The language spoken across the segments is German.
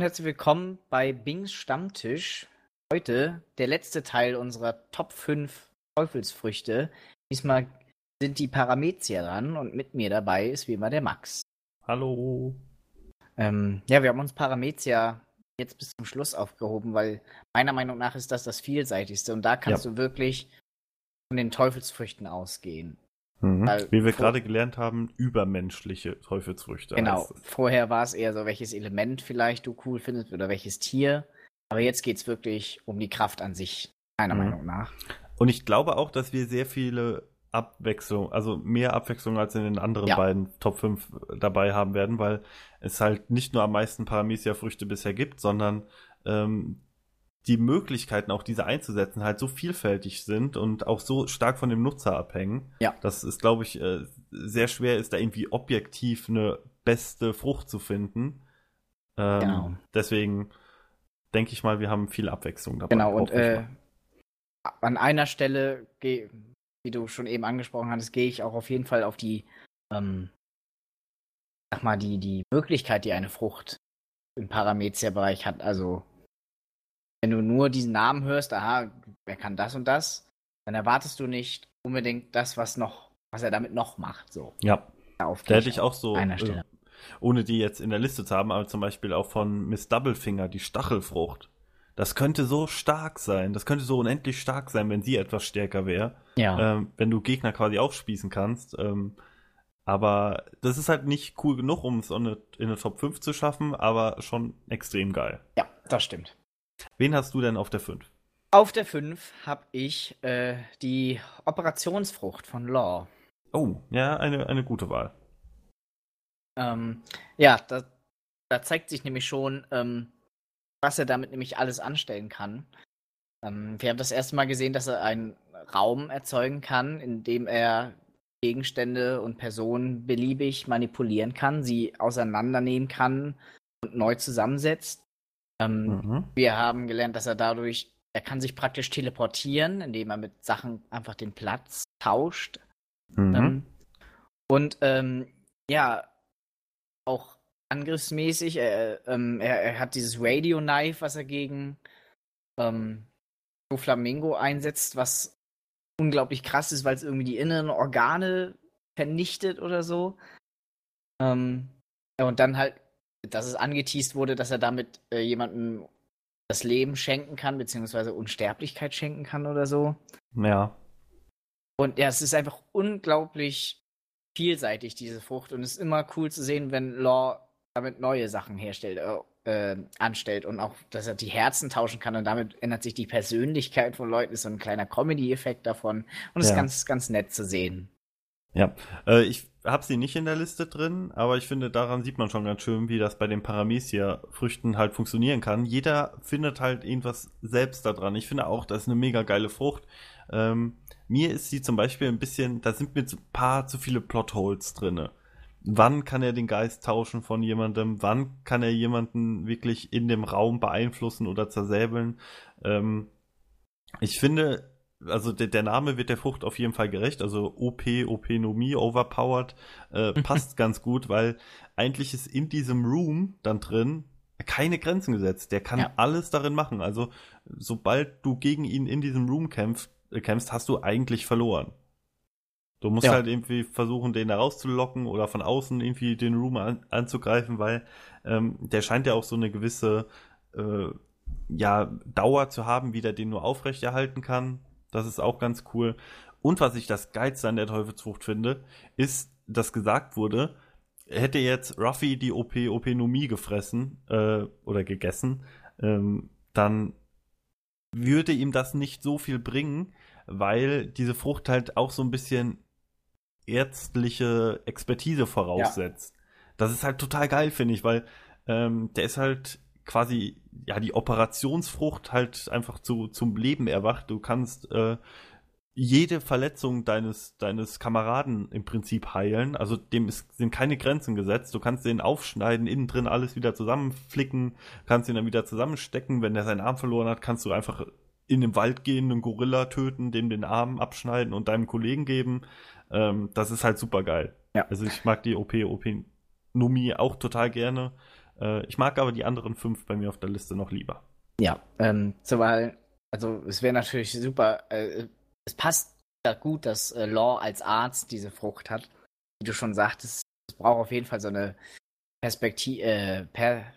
und herzlich willkommen bei Bings Stammtisch. Heute der letzte Teil unserer Top 5 Teufelsfrüchte. Diesmal sind die Paramezia dran und mit mir dabei ist wie immer der Max. Hallo. Ähm, ja, wir haben uns Paramezia jetzt bis zum Schluss aufgehoben, weil meiner Meinung nach ist das das vielseitigste und da kannst ja. du wirklich von den Teufelsfrüchten ausgehen. Mhm. Wie wir gerade gelernt haben, übermenschliche Teufelsfrüchte. Genau. Vorher war es eher so, welches Element vielleicht du cool findest oder welches Tier. Aber jetzt geht es wirklich um die Kraft an sich, meiner mhm. Meinung nach. Und ich glaube auch, dass wir sehr viele Abwechslung, also mehr Abwechslung als in den anderen ja. beiden Top 5 dabei haben werden, weil es halt nicht nur am meisten Paramecia-Früchte bisher gibt, sondern ähm, die Möglichkeiten, auch diese einzusetzen, halt so vielfältig sind und auch so stark von dem Nutzer abhängen, ja. dass es, glaube ich, äh, sehr schwer ist, da irgendwie objektiv eine beste Frucht zu finden. Ähm, genau. Deswegen denke ich mal, wir haben viel Abwechslung dabei. Genau, und äh, an einer Stelle, wie du schon eben angesprochen hattest, gehe ich auch auf jeden Fall auf die, ähm, sag mal, die, die Möglichkeit, die eine Frucht im Parameter-Bereich hat. Also wenn du nur diesen Namen hörst, aha, wer kann das und das, dann erwartest du nicht unbedingt das, was noch, was er damit noch macht. So. Ja. Da hätte ich auch so, äh, ohne die jetzt in der Liste zu haben, aber zum Beispiel auch von Miss Doublefinger, die Stachelfrucht. Das könnte so stark sein, das könnte so unendlich stark sein, wenn sie etwas stärker wäre. Ja. Ähm, wenn du Gegner quasi aufspießen kannst. Ähm, aber das ist halt nicht cool genug, um es in eine Top 5 zu schaffen, aber schon extrem geil. Ja, das stimmt. Wen hast du denn auf der 5? Auf der 5 habe ich äh, die Operationsfrucht von Law. Oh, ja, eine, eine gute Wahl. Ähm, ja, da, da, zeigt sich nämlich schon, ähm, was er damit nämlich alles anstellen kann. Ähm, wir haben das erste Mal gesehen, dass er einen Raum erzeugen kann, in dem er Gegenstände und Personen beliebig manipulieren kann, sie auseinandernehmen kann und neu zusammensetzt. Ähm, mhm. Wir haben gelernt, dass er dadurch, er kann sich praktisch teleportieren, indem er mit Sachen einfach den Platz tauscht. Mhm. Ähm, und ähm, ja, auch angriffsmäßig, er, ähm, er, er, hat dieses Radio Knife, was er gegen ähm, Flamingo einsetzt, was unglaublich krass ist, weil es irgendwie die inneren Organe vernichtet oder so. Ähm, und dann halt dass es angeteased wurde, dass er damit äh, jemandem das Leben schenken kann, beziehungsweise Unsterblichkeit schenken kann oder so. Ja. Und ja, es ist einfach unglaublich vielseitig, diese Frucht. Und es ist immer cool zu sehen, wenn Law damit neue Sachen herstellt, äh, äh, anstellt und auch, dass er die Herzen tauschen kann und damit ändert sich die Persönlichkeit von Leuten, ist so ein kleiner Comedy-Effekt davon. Und es ja. ist ganz, ganz nett zu sehen. Ja, äh, ich habe sie nicht in der Liste drin, aber ich finde, daran sieht man schon ganz schön, wie das bei den Paramecia-Früchten halt funktionieren kann. Jeder findet halt irgendwas selbst da dran. Ich finde auch, das ist eine mega geile Frucht. Ähm, mir ist sie zum Beispiel ein bisschen, da sind mir ein paar zu viele Plotholes drinne. Wann kann er den Geist tauschen von jemandem? Wann kann er jemanden wirklich in dem Raum beeinflussen oder zersäbeln? Ähm, ich finde, also der, der, Name wird der Frucht auf jeden Fall gerecht, also OP, Openomie, Overpowered, äh, passt ganz gut, weil eigentlich ist in diesem Room dann drin keine Grenzen gesetzt. Der kann ja. alles darin machen. Also sobald du gegen ihn in diesem Room kämpfst, äh, kämpfst hast du eigentlich verloren. Du musst ja. halt irgendwie versuchen, den da rauszulocken oder von außen irgendwie den Room an, anzugreifen, weil ähm, der scheint ja auch so eine gewisse äh, ja, Dauer zu haben, wie der den nur aufrechterhalten kann. Das ist auch ganz cool. Und was ich das Geilste an der Teufelsfrucht finde, ist, dass gesagt wurde, hätte jetzt Ruffy die OP Openomie gefressen äh, oder gegessen, ähm, dann würde ihm das nicht so viel bringen, weil diese Frucht halt auch so ein bisschen ärztliche Expertise voraussetzt. Ja. Das ist halt total geil, finde ich, weil ähm, der ist halt quasi ja die Operationsfrucht halt einfach zu, zum Leben erwacht. Du kannst äh, jede Verletzung deines, deines Kameraden im Prinzip heilen. Also dem ist, sind keine Grenzen gesetzt. Du kannst den aufschneiden, innen drin alles wieder zusammenflicken, kannst ihn dann wieder zusammenstecken. Wenn der seinen Arm verloren hat, kannst du einfach in den Wald gehen, einen Gorilla töten, dem den Arm abschneiden und deinem Kollegen geben. Ähm, das ist halt super geil. Ja. Also ich mag die OP, OP Nomi auch total gerne. Äh, ich mag aber die anderen fünf bei mir auf der Liste noch lieber. Ja, ähm, zumal, also es wäre natürlich super, äh, es passt da gut, dass äh, Law als Arzt diese Frucht hat. Wie du schon sagtest, es braucht auf jeden Fall so eine Perspektive, äh, per,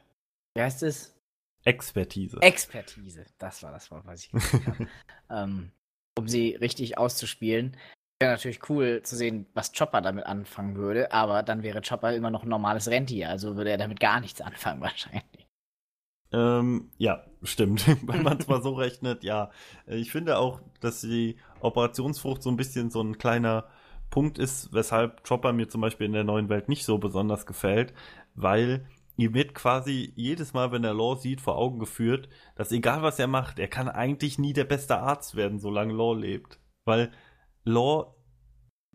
wie heißt es? Expertise. Expertise, das war das Wort, was ich gesagt habe. ähm, um sie richtig auszuspielen. Wäre natürlich cool zu sehen, was Chopper damit anfangen würde, aber dann wäre Chopper immer noch ein normales Rentier, also würde er damit gar nichts anfangen wahrscheinlich. Ähm, ja, stimmt. Wenn man es mal so rechnet, ja. Ich finde auch, dass die Operationsfrucht so ein bisschen so ein kleiner Punkt ist, weshalb Chopper mir zum Beispiel in der neuen Welt nicht so besonders gefällt, weil ihm wird quasi jedes Mal, wenn er Law sieht, vor Augen geführt, dass egal was er macht, er kann eigentlich nie der beste Arzt werden, solange Law lebt. Weil Law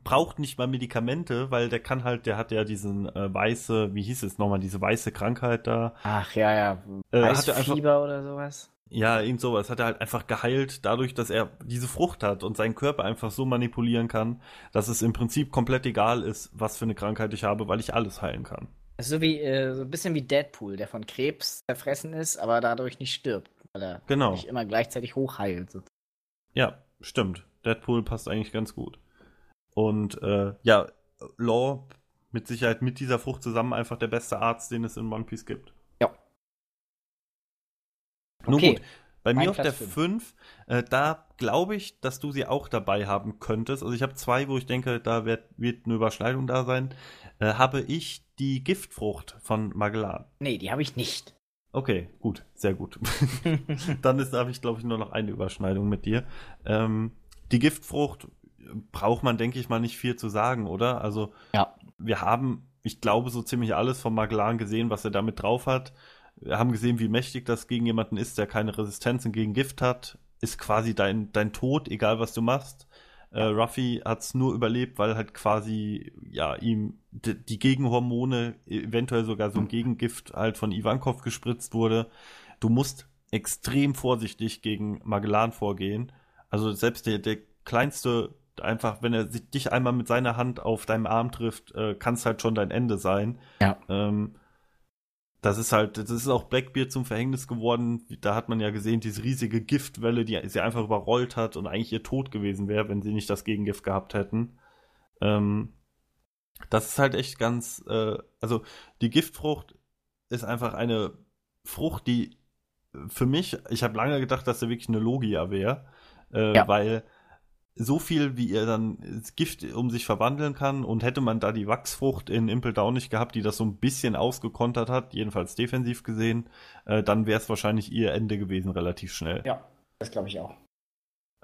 braucht nicht mal Medikamente, weil der kann halt, der hat ja diesen äh, weiße, wie hieß es nochmal, diese weiße Krankheit da. Ach ja, ja. Äh, Weißfieber hat er einfach- oder sowas. Ja, eben sowas. Hat er halt einfach geheilt, dadurch, dass er diese Frucht hat und seinen Körper einfach so manipulieren kann, dass es im Prinzip komplett egal ist, was für eine Krankheit ich habe, weil ich alles heilen kann. Das ist so wie, äh, so ein bisschen wie Deadpool, der von Krebs zerfressen ist, aber dadurch nicht stirbt, weil er Genau. nicht immer gleichzeitig hochheilt. Ja, stimmt. Deadpool passt eigentlich ganz gut. Und äh, ja, Law mit Sicherheit mit dieser Frucht zusammen einfach der beste Arzt, den es in One Piece gibt. Ja. Nun Okay. gut, bei Mein mir auf Platz der fünf. 5, äh, da glaube ich, dass du sie auch dabei haben könntest. Also ich habe zwei, wo ich denke, da wird, wird eine Überschneidung da sein. Äh, habe ich die Giftfrucht von Magellan. Nee, die habe ich nicht. Okay, gut, sehr gut. Dann ist, habe ich, glaube ich, nur noch eine Überschneidung mit dir. Ähm, die Giftfrucht braucht man, denke ich mal, nicht viel zu sagen, oder? Also, Ja. wir haben, ich glaube, so ziemlich alles von Magellan gesehen, was er damit drauf hat. Wir haben gesehen, wie mächtig das gegen jemanden ist, der keine Resistenzen gegen Gift hat. Ist quasi dein, dein Tod, egal was du machst. Äh, Ruffy hat es nur überlebt, weil halt quasi, ja, ihm die Gegenhormone, eventuell sogar so ein Gegengift halt von Ivankov gespritzt wurde. Du musst extrem vorsichtig gegen Magellan vorgehen. Also selbst der, der kleinste, einfach, wenn er sich- dich einmal mit seiner Hand auf deinem Arm trifft, äh, kann es halt schon dein Ende sein. Ja. Ähm, das ist halt, das ist auch Blackbeard zum Verhängnis geworden. Da hat man ja gesehen, diese riesige Giftwelle, die sie einfach überrollt hat und eigentlich ihr Tod gewesen wäre, wenn sie nicht das Gegengift gehabt hätten. Ähm, das ist halt echt ganz, äh, also die Giftfrucht ist einfach eine Frucht, die für mich, ich habe lange gedacht, dass er wirklich eine Logia wäre, äh, Ja. weil so viel, wie er dann das Gift um sich verwandeln kann und hätte man da die Wachsfrucht in Impel Down nicht gehabt, die das so ein bisschen ausgekontert hat, jedenfalls defensiv gesehen, äh, dann wäre es wahrscheinlich ihr Ende gewesen, relativ schnell. Ja, das glaube ich auch.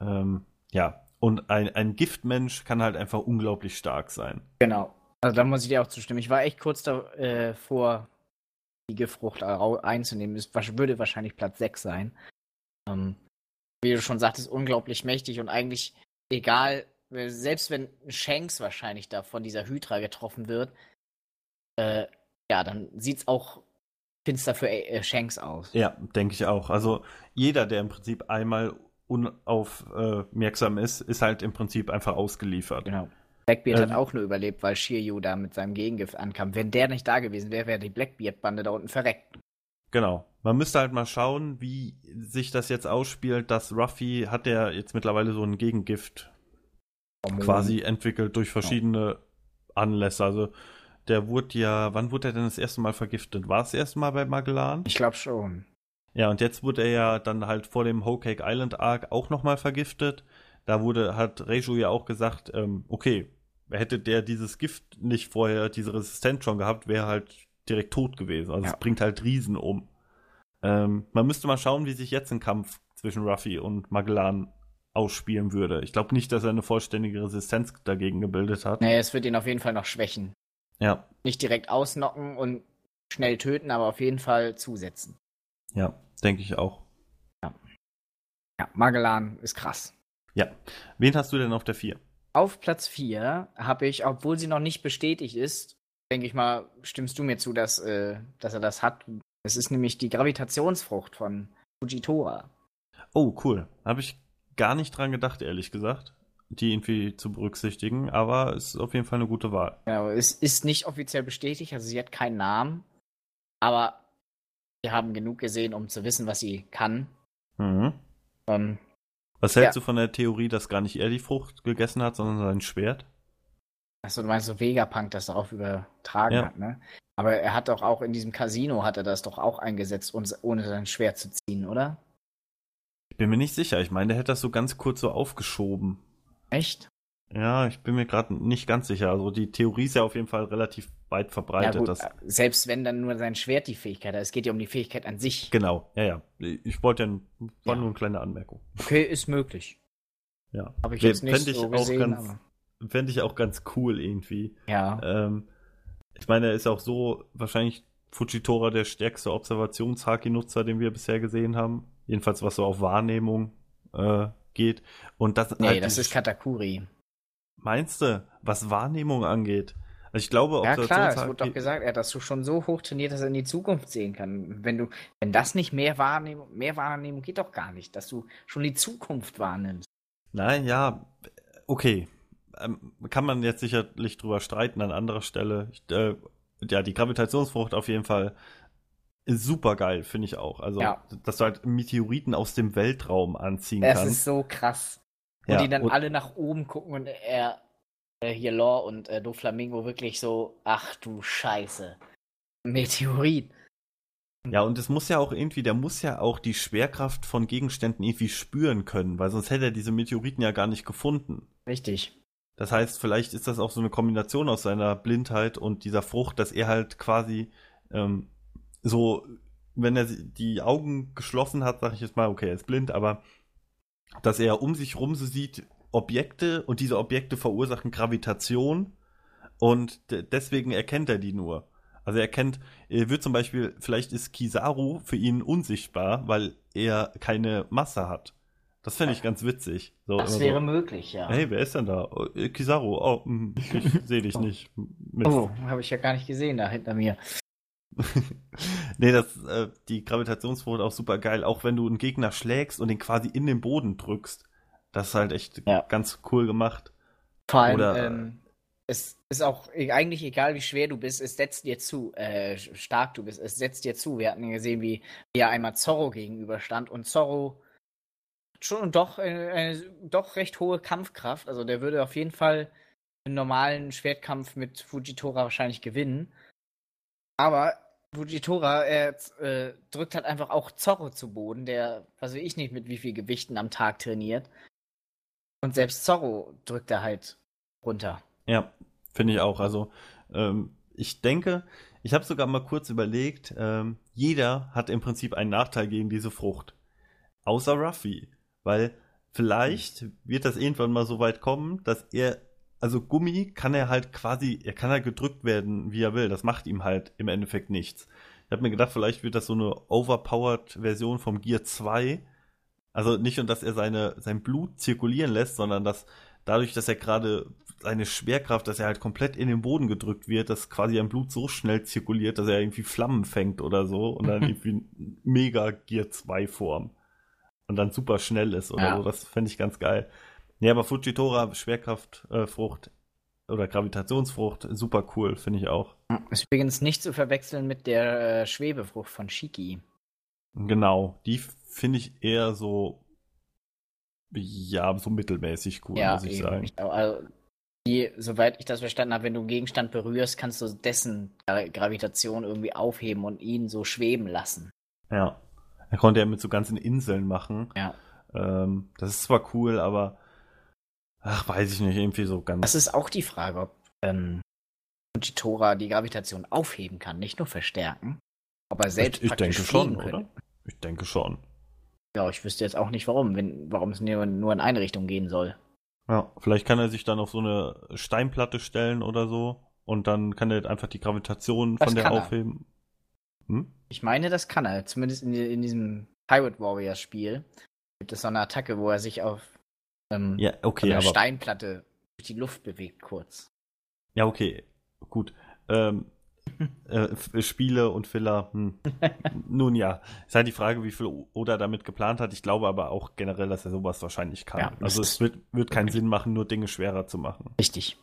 Ähm, ja. Und ein, ein Giftmensch kann halt einfach unglaublich stark sein. Genau. Also da muss ich dir auch zustimmen. Ich war echt kurz davor, die Giftfrucht einzunehmen. Es würde wahrscheinlich Platz 6 sein. Ähm, wie du schon sagtest, unglaublich mächtig und eigentlich egal, äh, selbst wenn Shanks wahrscheinlich da von dieser Hydra getroffen wird, äh, ja, dann sieht's auch finster für äh, Shanks aus. Ja, denke ich auch. Also jeder, der im Prinzip einmal unaufmerksam ist, ist halt im Prinzip einfach ausgeliefert. Genau. Blackbeard Ähm. hat auch nur überlebt, weil Shiryu da mit seinem Gegengift ankam. Wenn der nicht da gewesen wäre, wäre die Blackbeard-Bande da unten verreckt. Genau. Man müsste halt mal schauen, wie sich das jetzt ausspielt, dass Ruffy hat ja jetzt mittlerweile so ein Gegengift quasi entwickelt durch verschiedene Anlässe. Also der wurde ja, wann wurde er denn das erste Mal vergiftet? War es das erste Mal bei Magellan? Ich glaube schon. Ja, und jetzt wurde er ja dann halt vor dem Whole Cake Island Arc auch nochmal vergiftet. Da wurde, hat Reiju ja auch gesagt, ähm, okay, hätte der dieses Gift nicht vorher, diese Resistenz schon gehabt, wäre halt direkt tot gewesen. Also Ja. es bringt halt Riesen um. Ähm, man müsste mal schauen, wie sich jetzt ein Kampf zwischen Ruffy und Magellan ausspielen würde. Ich glaube nicht, dass er eine vollständige Resistenz dagegen gebildet hat. Nee, es wird ihn auf jeden Fall noch schwächen. Ja, Nicht direkt ausnocken und schnell töten, aber auf jeden Fall zusetzen. ja, denke ich auch. Ja, Magellan ist krass. Ja. Wen hast du denn auf der 4? Auf Platz 4 habe ich, obwohl sie noch nicht bestätigt ist, denke ich mal, stimmst du mir zu, dass, äh, dass er das hat. Es ist nämlich die Gravitationsfrucht von Fujitora. Oh, cool. Habe ich gar nicht dran gedacht, ehrlich gesagt, die irgendwie zu berücksichtigen, aber es ist auf jeden Fall eine gute Wahl. Genau, es ist nicht offiziell bestätigt, also sie hat keinen Namen. Aber wir haben genug gesehen, um zu wissen, was sie kann. Mhm. Ähm, Was hältst du von der Theorie, dass gar nicht er die Frucht gegessen hat, sondern sein Schwert? Achso, du meinst so Vegapunk das darauf übertragen Ja. hat, ne? Aber er hat doch auch in diesem Casino hat er das doch auch eingesetzt, ohne sein Schwert zu ziehen, oder? Ich bin mir nicht sicher. Ich meine, der hätte das so ganz kurz so aufgeschoben. Echt? Ja, ich bin mir gerade nicht ganz sicher. Also die Theorie ist ja auf jeden Fall relativ weit verbreitet. ja, gut, dass, äh, selbst wenn dann nur sein Schwert die Fähigkeit hat. Es geht ja um die Fähigkeit an sich. genau, ja, ja. Ich wollte ja, war Ja. nur eine kleine Anmerkung. Okay, ist möglich. Ja. Habe ich jetzt nicht fänd ich so auch gesehen, ganz- aber Fände ich auch ganz cool irgendwie. ja. Ähm, ich meine, er ist auch so wahrscheinlich Fujitora der stärkste Observations-Haki-Nutzer, den wir bisher gesehen haben. Jedenfalls was so auf Wahrnehmung äh, geht. Und das, Nee, halt das ist Katakuri. Meinst du, was Wahrnehmung angeht? Also ich glaube, Ja klar, es wurde doch gesagt, er hat das so schon so hoch trainiert, dass er in die Zukunft sehen kann. Wenn du, wenn das nicht mehr Wahrnehmung, mehr Wahrnehmung geht doch gar nicht, dass du schon die Zukunft wahrnimmst. Nein, ja, okay. Ähm, kann man jetzt sicherlich drüber streiten an anderer Stelle. Ich, äh, ja, die Gravitationsfrucht auf jeden Fall ist super geil, finde ich auch. Also, Ja. dass du halt Meteoriten aus dem Weltraum anziehen Es kannst. ist so krass. Und Ja, die dann und- alle nach oben gucken und er, äh, hier Law und äh, Doflamingo wirklich so, ach du Scheiße. Meteorit. Ja, und es muss ja auch irgendwie, der muss ja auch die Schwerkraft von Gegenständen irgendwie spüren können, weil sonst hätte er diese Meteoriten ja gar nicht gefunden. Richtig. Das heißt, vielleicht ist das auch so eine Kombination aus seiner Blindheit und dieser Frucht, dass er halt quasi ähm, so, wenn er die Augen geschlossen hat, sage ich jetzt mal, okay, er ist blind, aber dass er um sich rum so sieht Objekte und diese Objekte verursachen Gravitation und de- deswegen erkennt er die nur. Also er kennt, er wird zum Beispiel, vielleicht ist Kizaru für ihn unsichtbar, weil er keine Masse hat. Das fände ich ganz witzig. So, Das wäre so. möglich, ja. Hey, wer ist denn da? Oh, äh, Kizaru, oh, hm, ich sehe dich nicht. Mist. Oh, habe ich ja gar nicht gesehen da hinter mir. nee, das, äh, die Gravitationsfrucht auch super geil, auch wenn du einen Gegner schlägst und den quasi in den Boden drückst. Das ist halt echt Ja. ganz cool gemacht. Vor allem, Oder- ähm, es ist auch e- eigentlich egal, wie schwer du bist, es setzt dir zu, äh, stark du bist, es setzt dir zu. Wir hatten ja gesehen, wie, er einmal Zorro gegenüberstand und Zorro schon doch äh, eine doch recht hohe Kampfkraft. Also der würde auf jeden Fall einen normalen Schwertkampf mit Fujitora wahrscheinlich gewinnen. Aber Fujitora, er äh, drückt halt einfach auch Zorro zu Boden, der, was weiß ich nicht, mit wie viel Gewichten am Tag trainiert. Und selbst Zorro drückt er halt runter. Ja, finde ich auch. Also, ähm, ich denke, ich habe sogar mal kurz überlegt, ähm, jeder hat im Prinzip einen Nachteil gegen diese Frucht. Außer Ruffy. Weil vielleicht wird das irgendwann mal so weit kommen, dass er, also Gummi kann er halt quasi, er kann halt gedrückt werden, wie er will. Das macht ihm halt im Endeffekt nichts. Ich habe mir gedacht, vielleicht wird das so eine overpowered Version vom Gear 2. Also nicht nur, dass er seine, sein Blut zirkulieren lässt, sondern dass dadurch, dass er gerade seine Schwerkraft, dass er halt komplett in den Boden gedrückt wird, dass quasi ein Blut so schnell zirkuliert, dass er irgendwie Flammen fängt oder so und dann irgendwie mega Gear 2 Form. Und dann super schnell ist oder Ja. so. Das fände ich ganz geil. Nee, aber Fujitora, Schwerkraftfrucht oder Gravitationsfrucht, super cool, finde ich auch. Ist übrigens nicht zu verwechseln mit der äh, Schwebefrucht von Shiki. Genau, die finde ich eher so, ja, so mittelmäßig cool, ja, muss ich eben. sagen. Ich, also, die, soweit ich das verstanden habe, wenn du einen Gegenstand berührst, kannst du dessen Gra Gravitation irgendwie aufheben und ihn so schweben lassen. Ja. Er konnte ja mit so ganzen Inseln machen. Ja. Ähm, das ist zwar cool, aber ach, weiß ich nicht, irgendwie so ganz. Das ist auch die Frage, ob ähm, Fujitora die Gravitation aufheben kann, nicht nur verstärken. Ob er selbst ich, ich denke schon, könnte. oder? Ich denke schon. Ja, ich wüsste jetzt auch nicht warum, wenn, warum es nur, nur in eine Richtung gehen soll. Ja, vielleicht kann er sich dann auf so eine Steinplatte stellen oder so und dann kann er einfach die Gravitation Das von der er. aufheben. Hm? Ich meine, das kann er. Zumindest in, in diesem Pirate Warriors Spiel gibt es so eine Attacke, wo er sich auf ähm, Ja, okay, einer aber Steinplatte durch die Luft bewegt kurz. ja, okay, gut. Ähm, äh, Spiele und Filler, hm. nun ja, ist halt die Frage, wie viel Oda damit geplant hat. Ich glaube aber auch generell, dass er sowas wahrscheinlich kann. Ja, also es wird, wird keinen Sinn machen, nur Dinge schwerer zu machen. Richtig.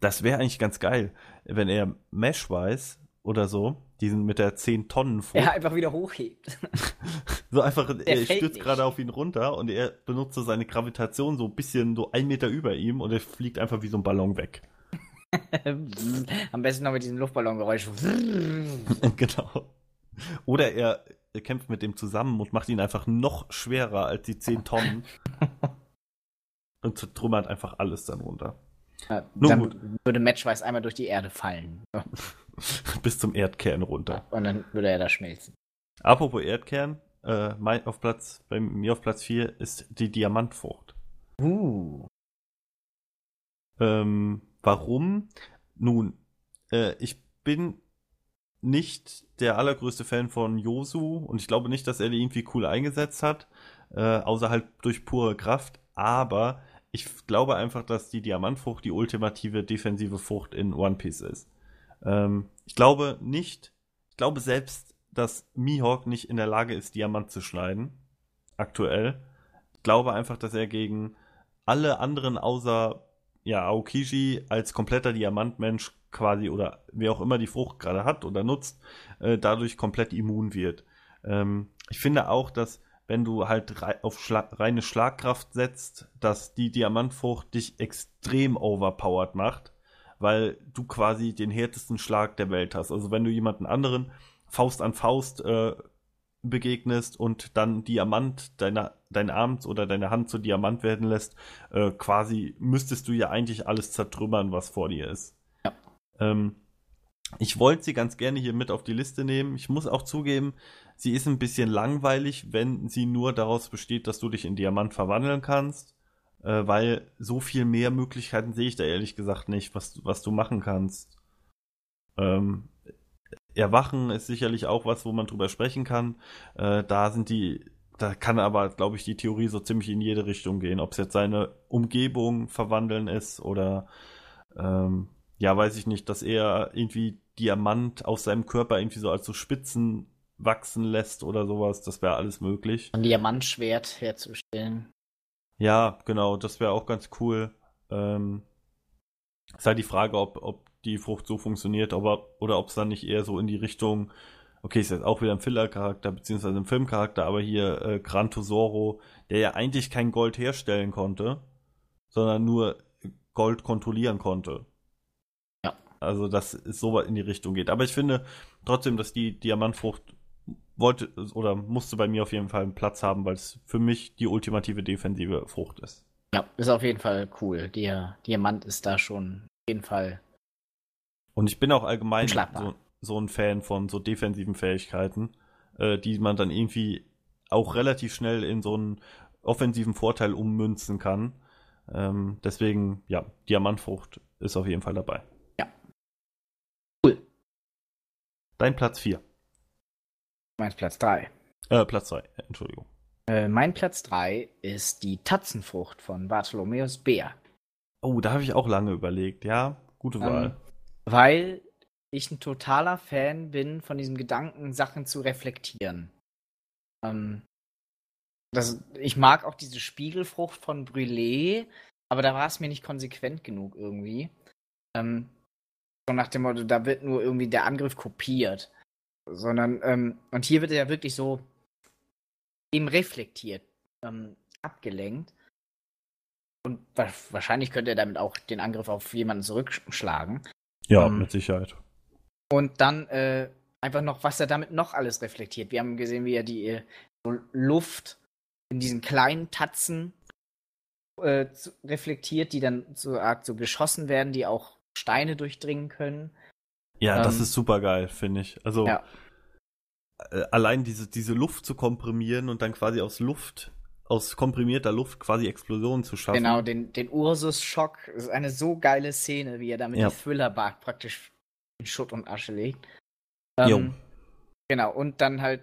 Das wäre eigentlich ganz geil, wenn er Mesh-wise oder so, diesen mit der 10 Tonnen Frucht. Er einfach wieder hochhebt. so einfach, Der er stürzt nicht. gerade auf ihn runter und er benutzt so seine Gravitation so ein bisschen so ein Meter über ihm und er fliegt einfach wie so ein Ballon weg. Am besten noch mit diesem Luftballongeräusch. genau. Oder er, er kämpft mit dem zusammen und macht ihn einfach noch schwerer als die 10 Tonnen. und zertrümmert einfach alles dann runter. Ja, Nun dann gut. würde Matchwise einmal durch die Erde fallen. Bis zum Erdkern runter. Und dann würde er da schmelzen. Apropos Erdkern, äh, mein, auf Platz, bei mir auf Platz 4 ist die Diamantfrucht. Uh. Ähm, warum? Nun, äh, ich bin nicht der allergrößte Fan von Yosu und ich glaube nicht, dass er die irgendwie cool eingesetzt hat, äh, außer halt durch pure Kraft. Aber ich glaube einfach, dass die Diamantfrucht die ultimative defensive Frucht in One Piece ist. Ähm, ich glaube nicht, ich glaube selbst, dass Mihawk nicht in der Lage ist, Diamant zu schneiden. Aktuell. Ich glaube einfach, dass er gegen alle anderen außer ja, Aokiji als kompletter Diamantmensch quasi oder wer auch immer die Frucht gerade hat oder nutzt, äh, dadurch komplett immun wird. Ähm, ich finde auch, dass wenn du halt rei auf Schla reine Schlagkraft setzt, dass die Diamantfrucht dich extrem overpowered macht, weil du quasi den härtesten Schlag der Welt hast. Also wenn du jemanden anderen Faust an Faust äh, begegnest und dann Diamant deine, dein Arm oder deine Hand zu Diamant werden lässt, äh, quasi müsstest du ja eigentlich alles zertrümmern, was vor dir ist. Ja. Ähm, ich wollte sie ganz gerne hier mit auf die Liste nehmen. Ich muss auch zugeben, sie ist ein bisschen langweilig, wenn sie nur daraus besteht, dass du dich in Diamant verwandeln kannst, äh, weil so viel mehr Möglichkeiten sehe ich da ehrlich gesagt nicht, was, was du machen kannst. Ähm, Erwachen ist sicherlich auch was, wo man drüber sprechen kann. Äh, da sind die, da kann aber, glaube ich, die Theorie so ziemlich in jede Richtung gehen. Ob es jetzt seine Umgebung verwandeln ist oder ähm, ja, weiß ich nicht, dass er irgendwie Diamant aus seinem Körper irgendwie so als so Spitzen wachsen lässt oder sowas. Das wäre alles möglich. Ein Diamantschwert herzustellen. Ja, genau, das wäre auch ganz cool. Ähm, ist halt die Frage, ob, ob die Frucht so funktioniert, aber, oder ob es dann nicht eher so in die Richtung, okay, ist jetzt auch wieder ein Filler-Charakter, beziehungsweise ein Filmcharakter, aber hier äh, Gran Tesoro, der ja eigentlich kein Gold herstellen konnte, sondern nur Gold kontrollieren konnte. Also, dass es so weit in die Richtung geht. Aber ich finde trotzdem, dass die Diamantfrucht wollte oder musste bei mir auf jeden Fall einen Platz haben, weil es für mich die ultimative defensive Frucht ist. Ja, ist auf jeden Fall cool. Der Diamant ist da schon auf jeden Fall. Und ich bin auch allgemein so, so ein Fan von so defensiven Fähigkeiten, äh, die man dann irgendwie auch relativ schnell in so einen offensiven Vorteil ummünzen kann. Ähm, deswegen, ja, Diamantfrucht ist auf jeden Fall dabei. Ja. Cool. Dein Platz 4. Mein Platz 3. Äh, Platz 2, Entschuldigung. Äh, mein Platz 3 ist die Tatzenfrucht von Bartholomäus Bär. Oh, da habe ich auch lange überlegt. Ja, gute Wahl. Ähm, weil ich ein totaler Fan bin von diesem Gedanken, Sachen zu reflektieren. Ähm, das, ich mag auch diese Spiegelfrucht von Brûlé, aber da war es mir nicht konsequent genug irgendwie. Ähm, so nach dem Motto, da wird nur irgendwie der Angriff kopiert. Sondern, ähm, und hier wird er ja wirklich so eben reflektiert, ähm, abgelenkt. Und wa wahrscheinlich könnte er damit auch den Angriff auf jemanden zurückschlagen. ja, ähm, mit Sicherheit. Und dann äh, einfach noch, was er damit noch alles reflektiert. Wir haben gesehen, wie er die äh, Luft in diesen kleinen Tatzen äh, reflektiert, die dann so arg so geschossen werden, die auch Steine durchdringen können. Ja, das ähm, ist super geil, finde ich. Also Ja. äh, allein diese, diese Luft zu komprimieren und dann quasi aus Luft, aus komprimierter Luft quasi Explosionen zu schaffen. Genau, den, den Ursus-Schock. Das ist eine so geile Szene, wie er damit Ja. die Thriller-Bark praktisch in Schutt und Asche legt. Jo. Ähm, genau, und dann halt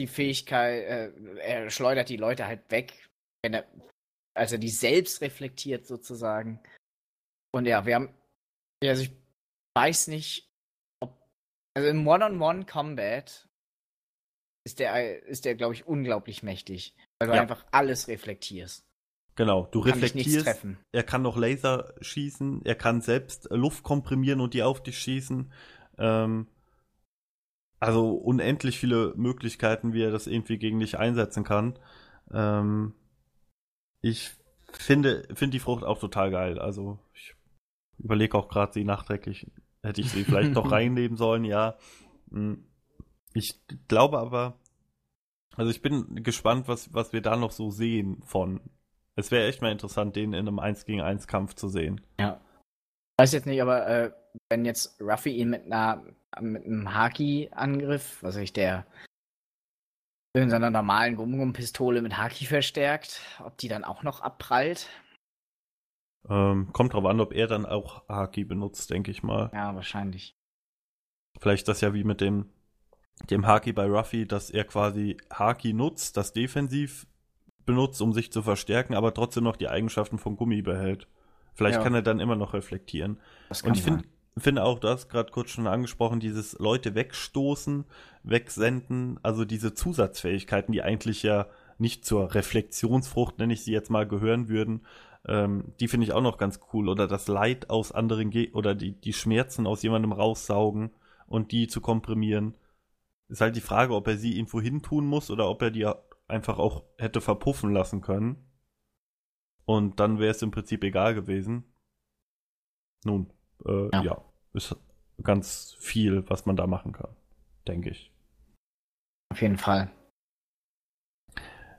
die Fähigkeit, äh, er schleudert die Leute halt weg, wenn er, als er die selbst reflektiert sozusagen. Und ja, wir haben, ja, also ich weiß nicht, ob, also im One-on-One-Combat ist der, ist der, glaube ich, unglaublich mächtig, weil du Ja. einfach alles reflektierst. Genau, du Kann reflektierst, treffen. er kann noch Laser schießen, er kann selbst Luft komprimieren und die auf dich schießen. Ähm, also unendlich viele Möglichkeiten, wie er das irgendwie gegen dich einsetzen kann. Ähm, ich finde, finde die Frucht auch total geil. Also ich überlege auch gerade sie nachträglich, hätte ich sie vielleicht doch reinnehmen sollen, ja. Hm. Ich glaube aber, also ich bin gespannt, was, was wir da noch so sehen von. Es wäre echt mal interessant, den in einem 1 gegen 1 Kampf zu sehen. Ja. Ich weiß jetzt nicht, aber äh, wenn jetzt Ruffy ihn mit einer mit einem Haki-Angriff, was ich der in seiner normalen Gum-Gum-Pistole mit Haki verstärkt, ob die dann auch noch abprallt. Ähm, kommt drauf an, ob er dann auch Haki benutzt, denke ich mal. Ja, wahrscheinlich. Vielleicht das ja wie mit dem, dem Haki bei Ruffy, dass er quasi Haki nutzt, das defensiv benutzt, um sich zu verstärken, aber trotzdem noch die Eigenschaften von Gummi behält. Vielleicht ja. kann er dann immer noch reflektieren. Und ich finde finde auch, du hast gerade kurz schon angesprochen, dieses Leute wegstoßen, wegsenden, also diese Zusatzfähigkeiten, die eigentlich ja nicht zur Reflexionsfrucht, nenne ich sie jetzt mal, gehören würden, ähm, die finde ich auch noch ganz cool. Oder das Leid aus anderen Ge oder die, die Schmerzen aus jemandem raussaugen und die zu komprimieren. Ist halt die Frage, ob er sie irgendwo hin tun muss oder ob er die einfach auch hätte verpuffen lassen können. Und dann wäre es im Prinzip egal gewesen. Nun, äh, ja. ja, ist ganz viel, was man da machen kann, denke ich. Auf jeden Fall.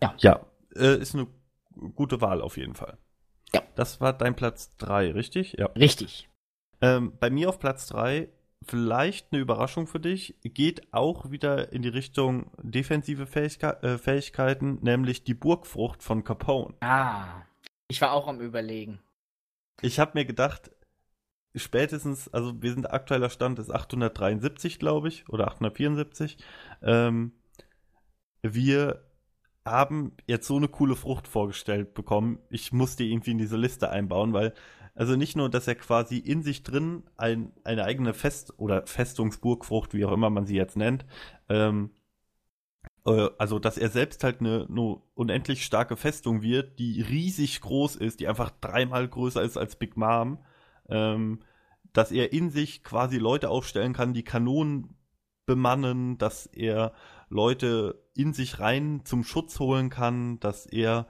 Ja. Ja, äh, ist eine gute Wahl auf jeden Fall. Ja. Das war dein Platz 3, richtig? Ja. Richtig. Ähm, bei mir auf Platz 3 vielleicht eine Überraschung für dich, geht auch wieder in die Richtung defensive Fähigke äh, Fähigkeiten, nämlich die Burgfrucht von Capone. Ah, ich war auch am Überlegen. Ich habe mir gedacht, spätestens, also wir sind aktueller Stand ist 873, glaube ich, oder 874. Ähm, wir haben jetzt so eine coole Frucht vorgestellt bekommen. Ich muss die irgendwie in diese Liste einbauen, weil also nicht nur, dass er quasi in sich drin ein, eine eigene Fest- oder Festungsburgfrucht, wie auch immer man sie jetzt nennt, ähm, äh, also dass er selbst halt eine, eine unendlich starke Festung wird, die riesig groß ist, die einfach dreimal größer ist als Big Mom, ähm, dass er in sich quasi Leute aufstellen kann, die Kanonen bemannen, dass er Leute in sich rein zum Schutz holen kann, dass er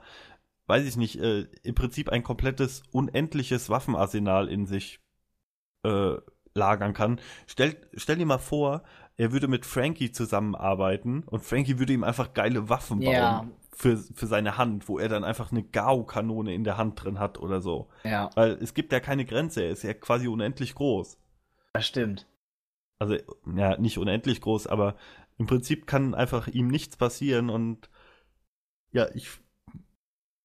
weiß ich nicht, äh, im Prinzip ein komplettes, unendliches Waffenarsenal in sich äh, lagern kann. Stell, stell dir mal vor, er würde mit Frankie zusammenarbeiten und Frankie würde ihm einfach geile Waffen bauen ja. für, für seine Hand, wo er dann einfach eine Gao-Kanone in der Hand drin hat oder so. Ja. Weil es gibt ja keine Grenze, er ist ja quasi unendlich groß. Das stimmt. Also, ja, nicht unendlich groß, aber im Prinzip kann einfach ihm nichts passieren und ja, ich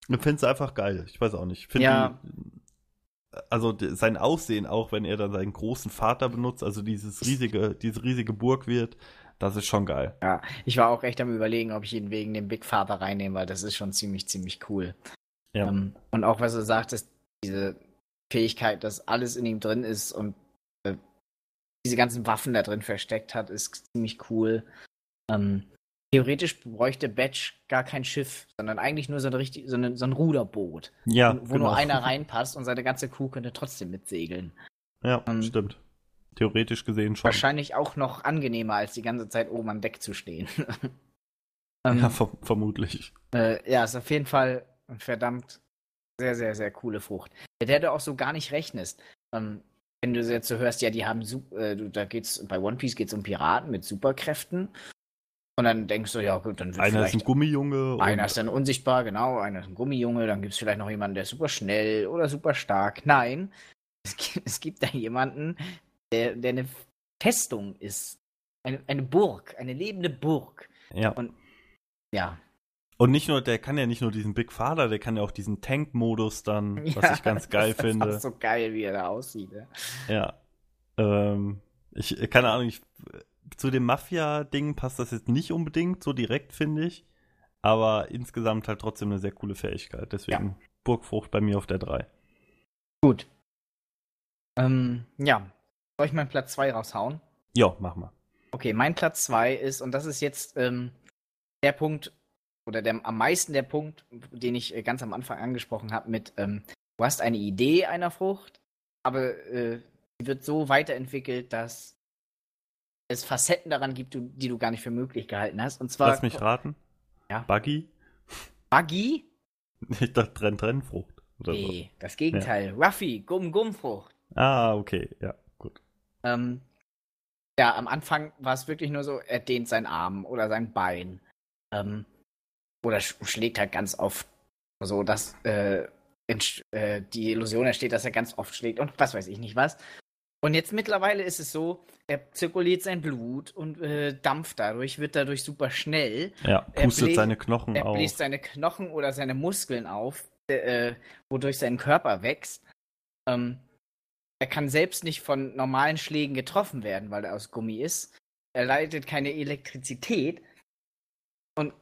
finde es einfach geil. Ich weiß auch nicht. Find ja. Die, also sein Aussehen auch, wenn er dann seinen großen Vater benutzt, also dieses riesige, diese riesige Burg wird, das ist schon geil. Ja, ich war auch echt am überlegen, ob ich ihn wegen dem Big Vater reinnehme, weil das ist schon ziemlich, ziemlich cool. Ja. Um, ähm, und auch was du sagtest, diese Fähigkeit, dass alles in ihm drin ist und äh, diese ganzen Waffen da drin versteckt hat, ist ziemlich cool. Ähm, Theoretisch bräuchte Batch gar kein Schiff, sondern eigentlich nur so ein, richtig, so ein, so ein Ruderboot. Ja. Wo genau. nur einer reinpasst und seine ganze Crew könnte trotzdem mitsegeln. Ja, ähm, stimmt. Theoretisch gesehen schon. Wahrscheinlich auch noch angenehmer, als die ganze Zeit oben am Deck zu stehen. um, ja, ver vermutlich. Äh, ja, ist auf jeden Fall verdammt sehr, sehr, sehr coole Frucht. Mit der du auch so gar nicht rechnest. Ähm, wenn du jetzt so hörst, ja, die haben, äh, da geht's, bei One Piece geht es um Piraten mit Superkräften. Und dann denkst du, ja gut, dann wird Einer ist ein Gummijunge. Einer ist dann unsichtbar, genau. Einer ist ein Gummijunge. Dann gibt es vielleicht noch jemanden, der ist super schnell oder super stark. Nein, es gibt, es gibt da jemanden, der, der eine Festung ist. Eine, eine Burg, eine lebende Burg. Ja. Und ja. Und nicht nur, der kann ja nicht nur diesen Big Father, der kann ja auch diesen Tank-Modus dann, ja, was ich ganz geil das finde. Das ist so geil, wie er da aussieht. Ja. ja. Ähm, ich, keine Ahnung, ich zu dem Mafia-Ding passt das jetzt nicht unbedingt so direkt, finde ich. Aber insgesamt halt trotzdem eine sehr coole Fähigkeit. Deswegen ja. Burgfrucht bei mir auf der 3. Gut. Ähm, ja. Soll ich meinen Platz 2 raushauen? Ja, mach mal. Okay, mein Platz 2 ist, und das ist jetzt ähm, der Punkt, oder der, am meisten der Punkt, den ich äh, ganz am Anfang angesprochen habe, mit, ähm, du hast eine Idee einer Frucht, aber äh, sie wird so weiterentwickelt, dass es Facetten daran gibt, die du gar nicht für möglich gehalten hast. Und zwar. Lass mich raten. Ja. Buggy? Buggy? Ich dachte Trenn-Trennfrucht. Nee, so. das Gegenteil. Ja. Ruffy, Gumm-Gumm-Frucht. Ah, okay, ja, gut. Ähm, ja, am Anfang war es wirklich nur so, er dehnt seinen Arm oder sein Bein. Ähm, oder sch schlägt halt ganz oft so, dass äh, äh, die Illusion entsteht, dass er ganz oft schlägt und was weiß ich nicht was. Und jetzt mittlerweile ist es so, er zirkuliert sein Blut und äh, dampft dadurch, wird dadurch super schnell. Ja, pustet bläst, seine Knochen er auf. Er bläst seine Knochen oder seine Muskeln auf, äh, wodurch sein Körper wächst. Ähm, er kann selbst nicht von normalen Schlägen getroffen werden, weil er aus Gummi ist. Er leitet keine Elektrizität. Und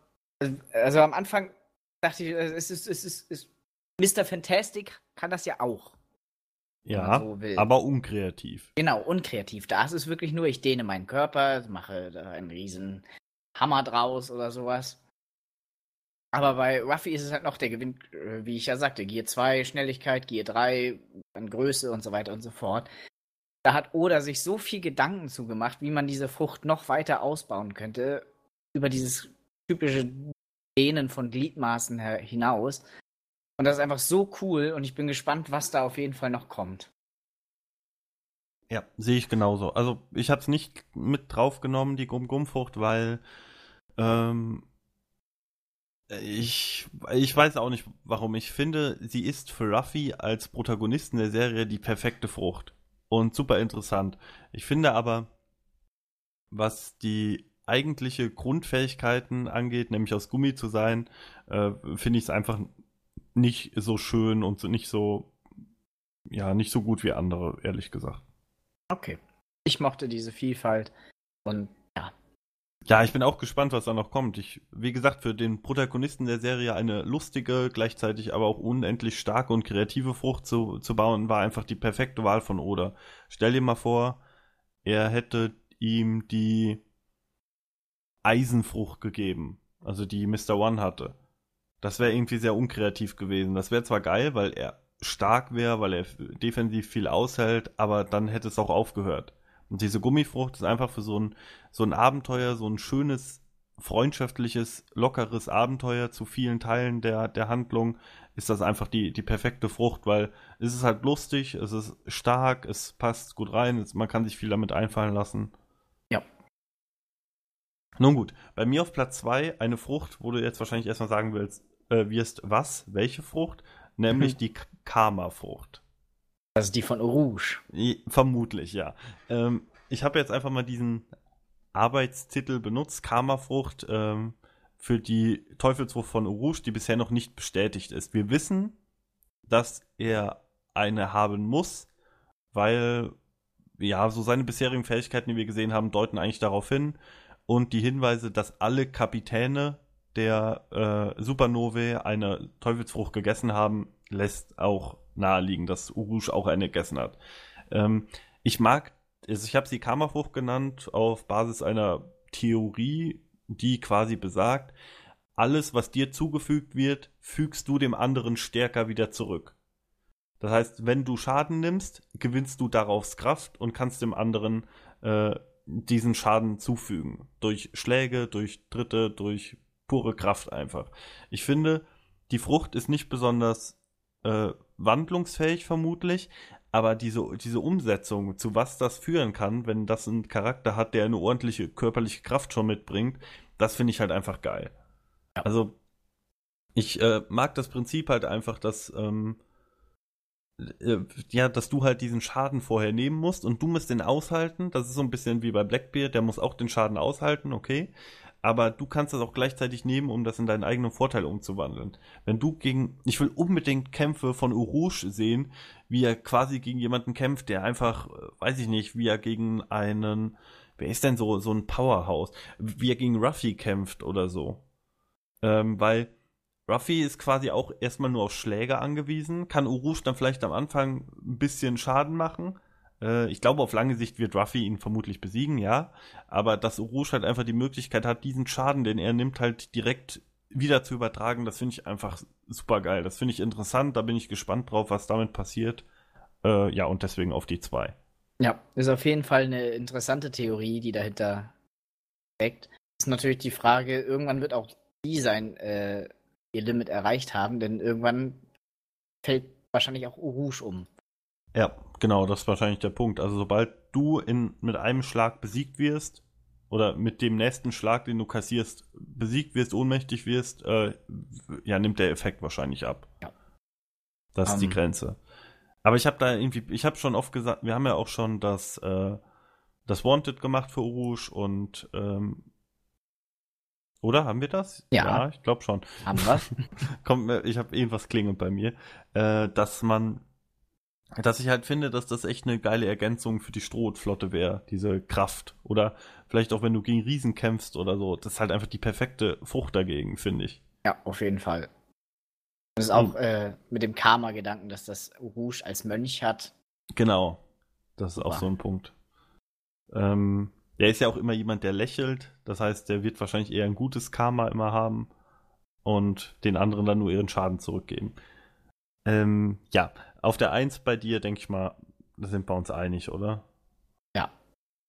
also am Anfang dachte ich, es ist, es ist, es ist Mr. Fantastic kann das ja auch. Ja, so aber unkreativ. Genau, unkreativ. Da ist es wirklich nur, ich dehne meinen Körper, mache da einen riesen Hammer draus oder sowas. Aber bei Ruffy ist es halt noch, der gewinnt, äh, wie ich ja sagte, Gear 2 Schnelligkeit, Gear 3 an Größe und so weiter und so fort. Da hat Oda sich so viel Gedanken zugemacht, wie man diese Frucht noch weiter ausbauen könnte, über dieses typische Dehnen von Gliedmaßen hinaus. Und das ist einfach so cool und ich bin gespannt, was da auf jeden Fall noch kommt. Ja, sehe ich genauso. Also ich habe es nicht mit draufgenommen, die Gum-Gum-Frucht, weil ähm, ich, ich weiß auch nicht, warum. Ich finde, sie ist für Ruffy als Protagonisten der Serie die perfekte Frucht. Und super interessant. Ich finde aber, was die eigentliche Grundfähigkeiten angeht, nämlich aus Gummi zu sein, äh, finde ich es einfach nicht so schön und nicht so, ja, nicht so gut wie andere, ehrlich gesagt. Okay. Ich mochte diese Vielfalt und ja. Ja, ich bin auch gespannt, was da noch kommt. Ich, wie gesagt, für den Protagonisten der Serie eine lustige, gleichzeitig aber auch unendlich starke und kreative Frucht zu, zu bauen, war einfach die perfekte Wahl von Oda. Stell dir mal vor, er hätte ihm die Eisenfrucht gegeben, also die Mr. One hatte. Das wäre irgendwie sehr unkreativ gewesen. Das wäre zwar geil, weil er stark wäre, weil er defensiv viel aushält, aber dann hätte es auch aufgehört. Und diese Gummifrucht ist einfach für so ein, so ein Abenteuer, so ein schönes, freundschaftliches, lockeres Abenteuer zu vielen Teilen der, der Handlung, ist das einfach die, die perfekte Frucht, weil es ist halt lustig, es ist stark, es passt gut rein, es, man kann sich viel damit einfallen lassen. Ja. Nun gut, bei mir auf Platz 2 eine Frucht, wo du jetzt wahrscheinlich erstmal sagen willst, äh, wirst, was, welche Frucht? Nämlich mhm. die Karma-Frucht. Also die von Rouge. Vermutlich, ja. Ähm, ich habe jetzt einfach mal diesen Arbeitstitel benutzt, Karma-Frucht, ähm, für die Teufelsfrucht von Rouge, die bisher noch nicht bestätigt ist. Wir wissen, dass er eine haben muss, weil ja, so seine bisherigen Fähigkeiten, die wir gesehen haben, deuten eigentlich darauf hin. Und die Hinweise, dass alle Kapitäne der äh, Supernovae eine Teufelsfrucht gegessen haben, lässt auch naheliegen, dass Urush auch eine gegessen hat. Ähm, ich mag, also ich habe sie Karmafrucht genannt auf Basis einer Theorie, die quasi besagt, alles, was dir zugefügt wird, fügst du dem anderen stärker wieder zurück. Das heißt, wenn du Schaden nimmst, gewinnst du daraus Kraft und kannst dem anderen äh, diesen Schaden zufügen. Durch Schläge, durch Dritte, durch pure Kraft einfach. Ich finde, die Frucht ist nicht besonders äh, wandlungsfähig vermutlich, aber diese, diese Umsetzung, zu was das führen kann, wenn das einen Charakter hat, der eine ordentliche körperliche Kraft schon mitbringt, das finde ich halt einfach geil. Ja. Also, ich äh, mag das Prinzip halt einfach, dass, ähm, äh, ja, dass du halt diesen Schaden vorher nehmen musst und du musst den aushalten. Das ist so ein bisschen wie bei Blackbeard, der muss auch den Schaden aushalten, okay aber du kannst das auch gleichzeitig nehmen, um das in deinen eigenen Vorteil umzuwandeln. Wenn du gegen, ich will unbedingt Kämpfe von Urush sehen, wie er quasi gegen jemanden kämpft, der einfach, äh, weiß ich nicht, wie er gegen einen, wer ist denn so, so ein Powerhouse, wie er gegen Ruffy kämpft oder so. Ähm, weil Ruffy ist quasi auch erstmal nur auf Schläge angewiesen, kann Urush dann vielleicht am Anfang ein bisschen Schaden machen, ich glaube, auf lange Sicht wird Ruffy ihn vermutlich besiegen, ja. Aber dass Urush halt einfach die Möglichkeit hat, diesen Schaden, den er nimmt, halt direkt wieder zu übertragen, das finde ich einfach super geil. Das finde ich interessant, da bin ich gespannt drauf, was damit passiert. Äh, ja, und deswegen auf die zwei. Ja, ist auf jeden Fall eine interessante Theorie, die dahinter steckt. Ist natürlich die Frage, irgendwann wird auch die sein äh, ihr Limit erreicht haben, denn irgendwann fällt wahrscheinlich auch Urush um. Ja, genau, das ist wahrscheinlich der Punkt. Also sobald du in, mit einem Schlag besiegt wirst, oder mit dem nächsten Schlag, den du kassierst, besiegt wirst, ohnmächtig wirst, äh, ja, nimmt der Effekt wahrscheinlich ab. Ja. Das ist Um. die Grenze. Aber ich habe da irgendwie, ich habe schon oft gesagt, wir haben ja auch schon das, äh, das Wanted gemacht für Urush und ähm, oder haben wir das? Ja. ich glaube schon. Haben wir? Kommt mir, ich habe irgendwas klingelt bei mir, äh, dass man, dass ich halt finde, dass das echt eine geile Ergänzung für die Strohflotte wäre, diese Kraft. Oder vielleicht auch wenn du gegen Riesen kämpfst oder so, das ist halt einfach die perfekte Frucht dagegen, finde ich. ja, auf jeden Fall. Das ist auch äh, mit dem Karma-Gedanken, dass das Urush als Mönch hat. Genau. Das ist auch Super. so ein Punkt. Ähm, der ist ja auch immer jemand, der lächelt. Das heißt, der wird wahrscheinlich eher ein gutes Karma immer haben und den anderen dann nur ihren Schaden zurückgeben. Ähm, ja, auf der Eins bei dir, denke ich mal, da sind wir uns einig, oder?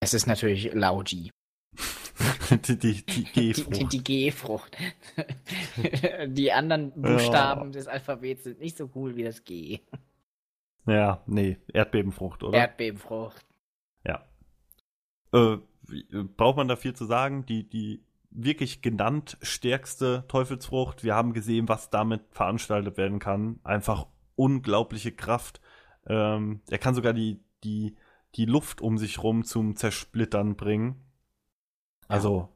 Es ist natürlich Lauji. die die, die G-Frucht. die, die G-Frucht. die anderen Buchstaben des Alphabets sind nicht so cool wie das G. Ja, nee, Erdbebenfrucht, oder? Erdbebenfrucht. ja. Äh, äh, braucht man da viel zu sagen? Die, die wirklich genannt stärkste Teufelsfrucht, wir haben gesehen, was damit veranstaltet werden kann. Einfach unglaubliche Kraft. Ähm, er kann sogar die, die, die Luft um sich rum zum Zersplittern bringen. Also,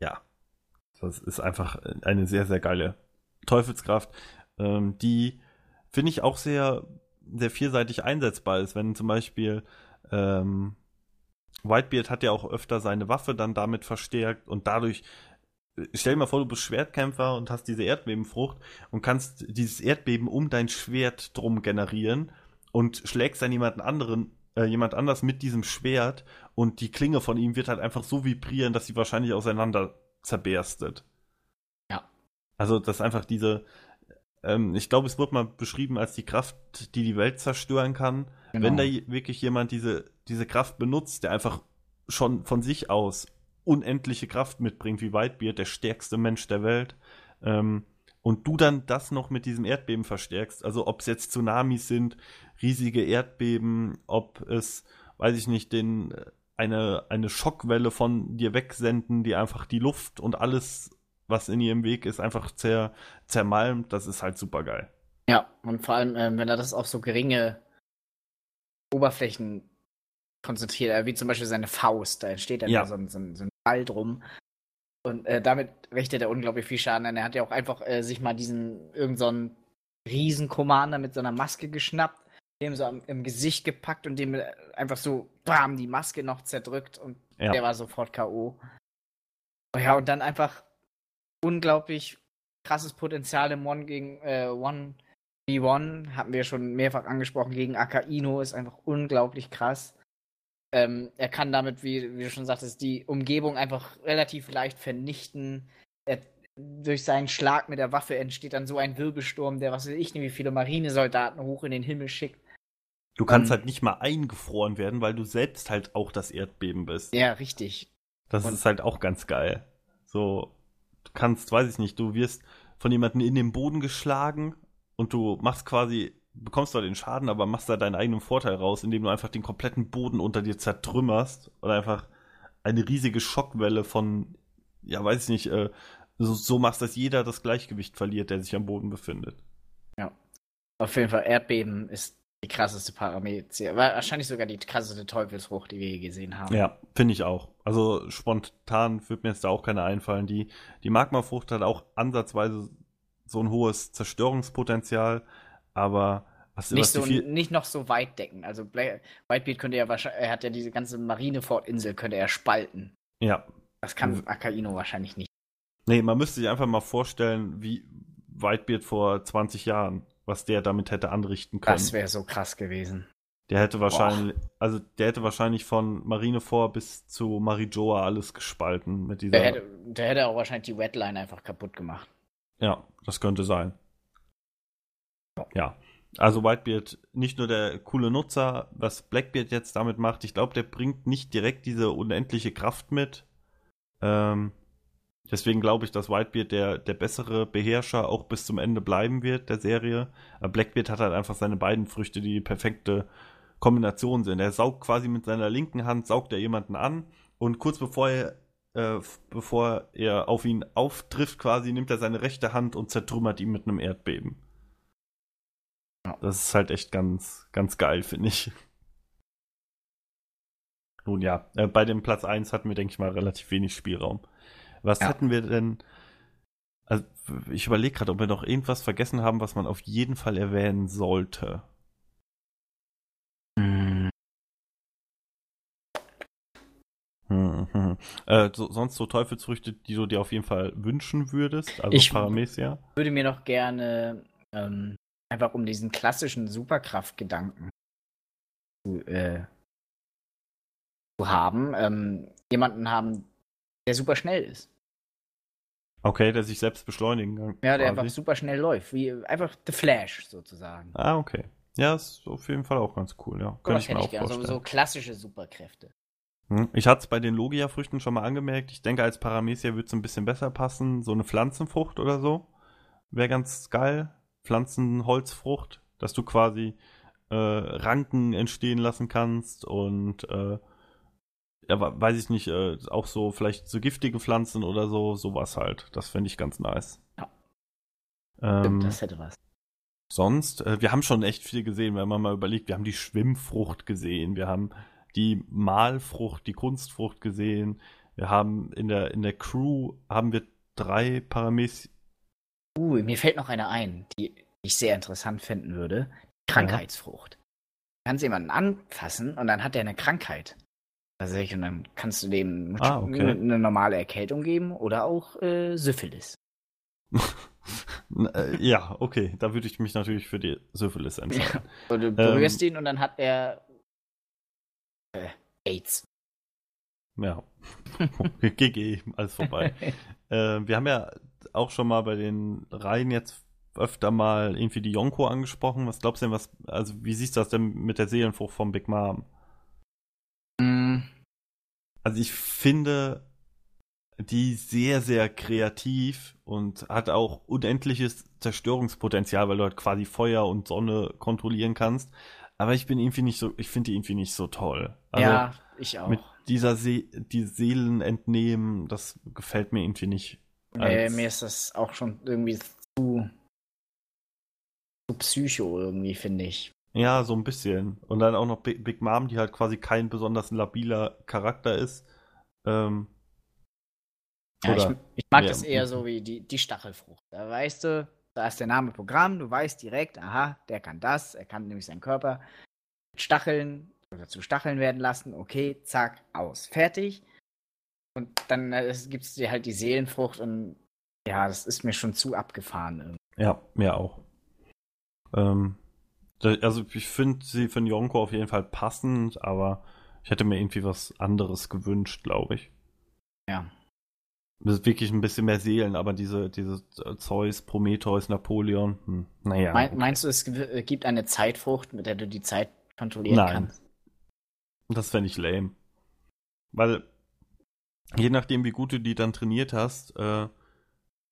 ja. Das ist einfach eine sehr, sehr geile Teufelskraft, ähm, die finde ich auch sehr, sehr vielseitig einsetzbar ist. Wenn zum Beispiel ähm, Whitebeard hat ja auch öfter seine Waffe dann damit verstärkt und dadurch stell dir mal vor, du bist Schwertkämpfer und hast diese Erdbebenfrucht und kannst dieses Erdbeben um dein Schwert drum generieren und schlägst dann jemanden anderen, äh, jemand anders mit diesem Schwert und die Klinge von ihm wird halt einfach so vibrieren, dass sie wahrscheinlich auseinander zerberstet. Ja. Also das ist einfach diese, ähm, ich glaube, es wird mal beschrieben als die Kraft, die die Welt zerstören kann. Genau. Wenn da wirklich jemand diese, diese Kraft benutzt, der einfach schon von sich aus unendliche Kraft mitbringt, wie Whitebeard, der stärkste Mensch der Welt, ähm, und du dann das noch mit diesem Erdbeben verstärkst, also ob es jetzt Tsunamis sind, riesige Erdbeben, ob es, weiß ich nicht, den, äh, eine, eine Schockwelle von dir wegsenden, die einfach die Luft und alles, was in ihrem Weg ist, einfach zer, zermalmt, das ist halt super geil. Ja, und vor allem, ähm, wenn er das auf so geringe Oberflächen konzentriert, äh, wie zum Beispiel seine Faust, da entsteht dann Ja. so, ein, so, ein, so ein Ball drum. Und äh, damit richtet er unglaublich viel Schaden an. Er hat ja auch einfach äh, sich mal diesen, irgend so Riesen-Commander mit so einer Maske geschnappt, dem so am, im Gesicht gepackt und dem äh, einfach so, bam, die Maske noch zerdrückt und Ja. der war sofort K.O. Oh Ja, und dann einfach unglaublich krasses Potenzial im One gegen äh, One V1, hatten wir schon mehrfach angesprochen, gegen Akaino ist einfach unglaublich krass. Ähm, er kann damit, wie, wie du schon sagtest, die Umgebung einfach relativ leicht vernichten. Er, durch seinen Schlag mit der Waffe entsteht dann so ein Wirbelsturm, der, was weiß ich, wie viele Marinesoldaten hoch in den Himmel schickt. Du kannst Ähm, halt nicht mal eingefroren werden, weil du selbst halt auch das Erdbeben bist. Ja, richtig. Das Und- ist halt auch ganz geil. So, du kannst, weiß ich nicht, du wirst von jemandem in den Boden geschlagen und du machst quasi, bekommst zwar den Schaden, aber machst da deinen eigenen Vorteil raus, indem du einfach den kompletten Boden unter dir zertrümmerst und einfach eine riesige Schockwelle von, ja, weiß ich nicht, äh, so, so machst, dass jeder das Gleichgewicht verliert, der sich am Boden befindet. Auf jeden Fall, Erdbeben ist die krasseste Parameter. Wahrscheinlich sogar die krasseste Teufelsfrucht, die wir je gesehen haben. Ja, finde ich auch. Also spontan wird mir jetzt da auch keine einfallen. Die, die Magmafrucht hat auch ansatzweise so ein hohes Zerstörungspotenzial, aber was, Nicht, was die so, viel, nicht noch so weit decken. Also Whitebeard könnte ja wahrscheinlich, er hat ja diese ganze Marineford-Insel, könnte er spalten. Ja. Das kann Akaino wahrscheinlich nicht. Nee, man müsste sich einfach mal vorstellen, wie Whitebeard vor 20 Jahren, was der damit hätte anrichten können. Das wäre so krass gewesen. Der hätte wahrscheinlich, also der hätte wahrscheinlich von Marineford bis zu Marijoa alles gespalten mit dieser. Der hätte, der hätte auch wahrscheinlich die Wetline einfach kaputt gemacht. Ja, das könnte sein. Ja. Also Whitebeard nicht nur der coole Nutzer, was Blackbeard jetzt damit macht, ich glaube, der bringt nicht direkt diese unendliche Kraft mit. Ähm, deswegen glaube ich, dass Whitebeard der, der bessere Beherrscher auch bis zum Ende bleiben wird der Serie. Aber Blackbeard hat halt einfach seine beiden Früchte, die die perfekte Kombination sind. Er saugt quasi mit seiner linken Hand, saugt er jemanden an und kurz bevor er, äh, bevor er auf ihn auftrifft, quasi nimmt er seine rechte Hand und zertrümmert ihn mit einem Erdbeben. Das ist halt echt ganz, ganz geil, finde ich. Nun ja, äh, bei dem Platz 1 hatten wir, denke ich mal, relativ wenig Spielraum. Was ja. hätten wir denn? Also, ich überlege gerade, ob wir noch irgendwas vergessen haben, was man auf jeden Fall erwähnen sollte. Hm. Hm, hm. Äh, so, sonst so Teufelsfrüchte, die du dir auf jeden Fall wünschen würdest, also ich Paramecia? würde mir noch gerne ähm, einfach um diesen klassischen Superkraftgedanken zu, äh, zu haben, ähm, jemanden haben, der super schnell ist. Okay, der sich selbst beschleunigen kann. Ja, der quasi. einfach super schnell läuft. Wie einfach The Flash sozusagen. Ah, okay. Ja, ist auf jeden Fall auch ganz cool, ja. Könnte ich mir auch vorstellen. So, so klassische Superkräfte. Hm. Ich hatte es bei den Logia-Früchten schon mal angemerkt. Ich denke, als Paramecia würde es ein bisschen besser passen. So eine Pflanzenfrucht oder so. Wäre ganz geil. Pflanzenholzfrucht, dass du quasi äh, Ranken entstehen lassen kannst und äh, ja, weiß ich nicht, äh, auch so vielleicht so giftige Pflanzen oder so, sowas halt. Das fände ich ganz nice. Ja. Ähm, das hätte was. Sonst, äh, wir haben schon echt viel gesehen, wenn man mal überlegt, wir haben die Schwimmfrucht gesehen, wir haben die Malfrucht, die Kunstfrucht gesehen, wir haben in der, in der Crew haben wir drei Parames Uh, mir fällt noch eine ein, die ich sehr interessant finden würde. Krankheitsfrucht. Ja. Du kannst jemanden anfassen und dann hat er eine Krankheit. Also und dann kannst du dem ah, okay. eine, normale Erkältung geben oder auch äh, Syphilis. Äh, ja, okay. Da würde ich mich natürlich für die Syphilis entscheiden. Ja. Du berührst ähm, ihn und dann hat er äh, AIDS. Ja. GG, alles vorbei. äh, wir haben ja auch schon mal bei den Reihen jetzt öfter mal irgendwie die Yonko angesprochen. Was glaubst du denn, was, also wie siehst du das denn mit der Seelenfrucht vom Big Mom? Mm. Also ich finde die sehr, sehr kreativ und hat auch unendliches Zerstörungspotenzial, weil du halt quasi Feuer und Sonne kontrollieren kannst. Aber ich bin irgendwie nicht so, ich finde die irgendwie nicht so toll. Also ja, ich auch. Mit dieser See die Seelen entnehmen, das gefällt mir irgendwie nicht. Nee, mir ist das auch schon irgendwie zu, zu psycho irgendwie, finde ich. Ja, so ein bisschen. Und dann auch noch Big, Big Mom, die halt quasi kein besonders labiler Charakter ist. Ähm, ja, ich, ich, mag das eher so wie die, die Stachelfrucht. Da weißt du, da ist der Name Programm, du weißt direkt, aha, der kann das, er kann nämlich seinen Körper mit Stacheln oder zu Stacheln werden lassen, okay, zack, aus, fertig. Und dann äh, gibt es dir halt die Seelenfrucht und ja, das ist mir schon zu abgefahren. Irgendwie. Ja, mir auch. Ähm, also ich finde sie für Yonko auf jeden Fall passend, aber ich hätte mir irgendwie was anderes gewünscht, glaube ich. Ja. Das ist wirklich ein bisschen mehr Seelen, aber diese, diese Zeus, Prometheus, Napoleon, hm, naja. Mein, meinst du, es äh, gibt eine Zeitfrucht, mit der du die Zeit kontrollieren Nein. kannst? Das fände ich lame. Weil je nachdem, wie gut du die dann trainiert hast, äh,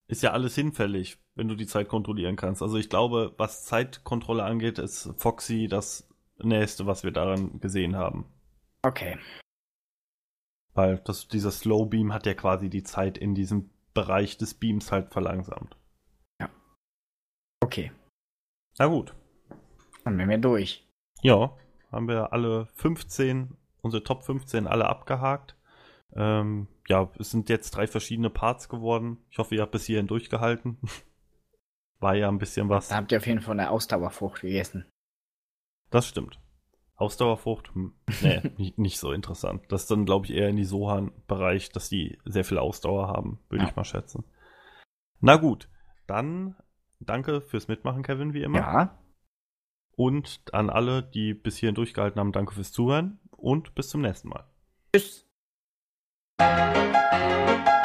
ist ja alles hinfällig, wenn du die Zeit kontrollieren kannst. Also ich glaube, was Zeitkontrolle angeht, ist Foxy das nächste, was wir daran gesehen haben. Okay. Weil das, dieser Slow Beam hat ja quasi die Zeit in diesem Bereich des Beams halt verlangsamt. Ja. Okay. Na gut. Dann wären wir durch. Ja, haben wir alle 15, unsere Top 15 alle abgehakt. Ähm, ja, es sind jetzt drei verschiedene Parts geworden. Ich hoffe, ihr habt bis hierhin durchgehalten. War ja ein bisschen was. Da habt ihr auf jeden Fall eine Ausdauerfrucht gegessen. Das stimmt. Ausdauerfrucht? Hm, nee, nicht, so interessant. Das ist dann, glaube ich, eher in die Sohan-Bereich, dass die sehr viel Ausdauer haben, würde ja. ich mal schätzen. Na gut, dann danke fürs Mitmachen, Kevin, wie immer. Ja. Und an alle, die bis hierhin durchgehalten haben, danke fürs Zuhören und bis zum nächsten Mal. Tschüss. Música